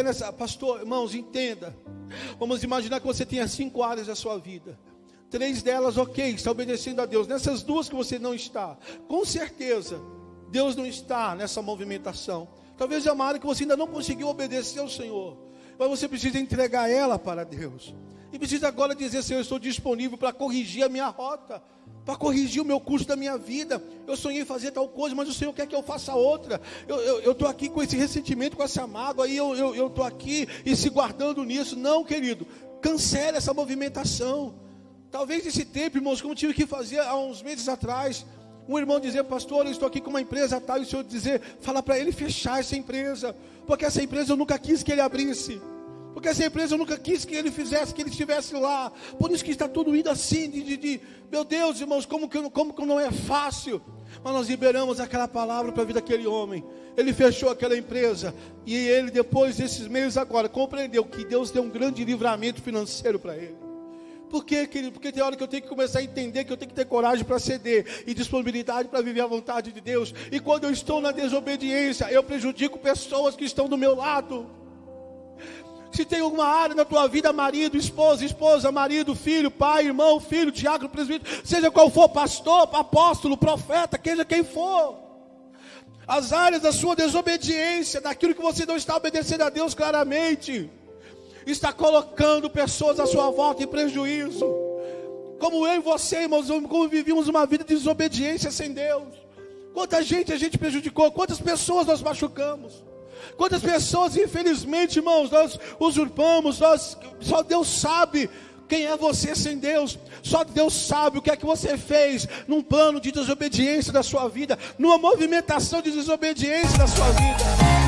é nessa, pastor, irmãos, entenda. Vamos imaginar que você tenha cinco áreas da sua vida. Três delas, ok, está obedecendo a Deus. Nessas duas que você não está, com certeza, Deus não está nessa movimentação. Talvez é uma área que você ainda não conseguiu obedecer ao Senhor. Mas você precisa entregar ela para Deus. E precisa agora dizer, Senhor, eu estou disponível para corrigir a minha rota, para corrigir o meu curso da minha vida. Eu sonhei fazer tal coisa, mas o Senhor quer que eu faça outra. Eu estou aqui com esse ressentimento, com essa mágoa, aí eu estou aqui e se guardando nisso. Não, querido, cancele essa movimentação. Talvez esse tempo, irmãos, como tive que fazer há uns meses atrás, um irmão dizer, pastor, eu estou aqui com uma empresa tal, e o senhor dizer, fala para ele fechar essa empresa, porque essa empresa eu nunca quis que ele abrisse. Porque essa empresa eu nunca quis que ele fizesse, que ele estivesse lá. Por isso que está tudo indo assim, de, de, de meu Deus, irmãos, como que, como que não é fácil. Mas nós liberamos aquela palavra para a vida daquele homem. Ele fechou aquela empresa. E ele, depois desses meses agora, compreendeu que Deus deu um grande livramento financeiro para ele. Por quê, querido? Porque tem hora que eu tenho que começar a entender que eu tenho que ter coragem para ceder e disponibilidade para viver a vontade de Deus. E quando eu estou na desobediência, eu prejudico pessoas que estão do meu lado. Se tem alguma área na tua vida, marido, esposa, esposa, marido, filho, pai, irmão, filho, diácono, presbítero, seja qual for, pastor, apóstolo, profeta, seja quem for. As áreas da sua desobediência, daquilo que você não está obedecendo a Deus claramente, está colocando pessoas à sua volta em prejuízo. Como eu e você, irmãos, como uma vida de desobediência sem Deus. Quanta gente a gente prejudicou, quantas pessoas nós machucamos. Quantas pessoas, infelizmente, irmãos, nós usurpamos, nós, só Deus sabe quem é você sem Deus? Só Deus sabe o que é que você fez num plano de desobediência da sua vida, numa movimentação de desobediência da sua vida.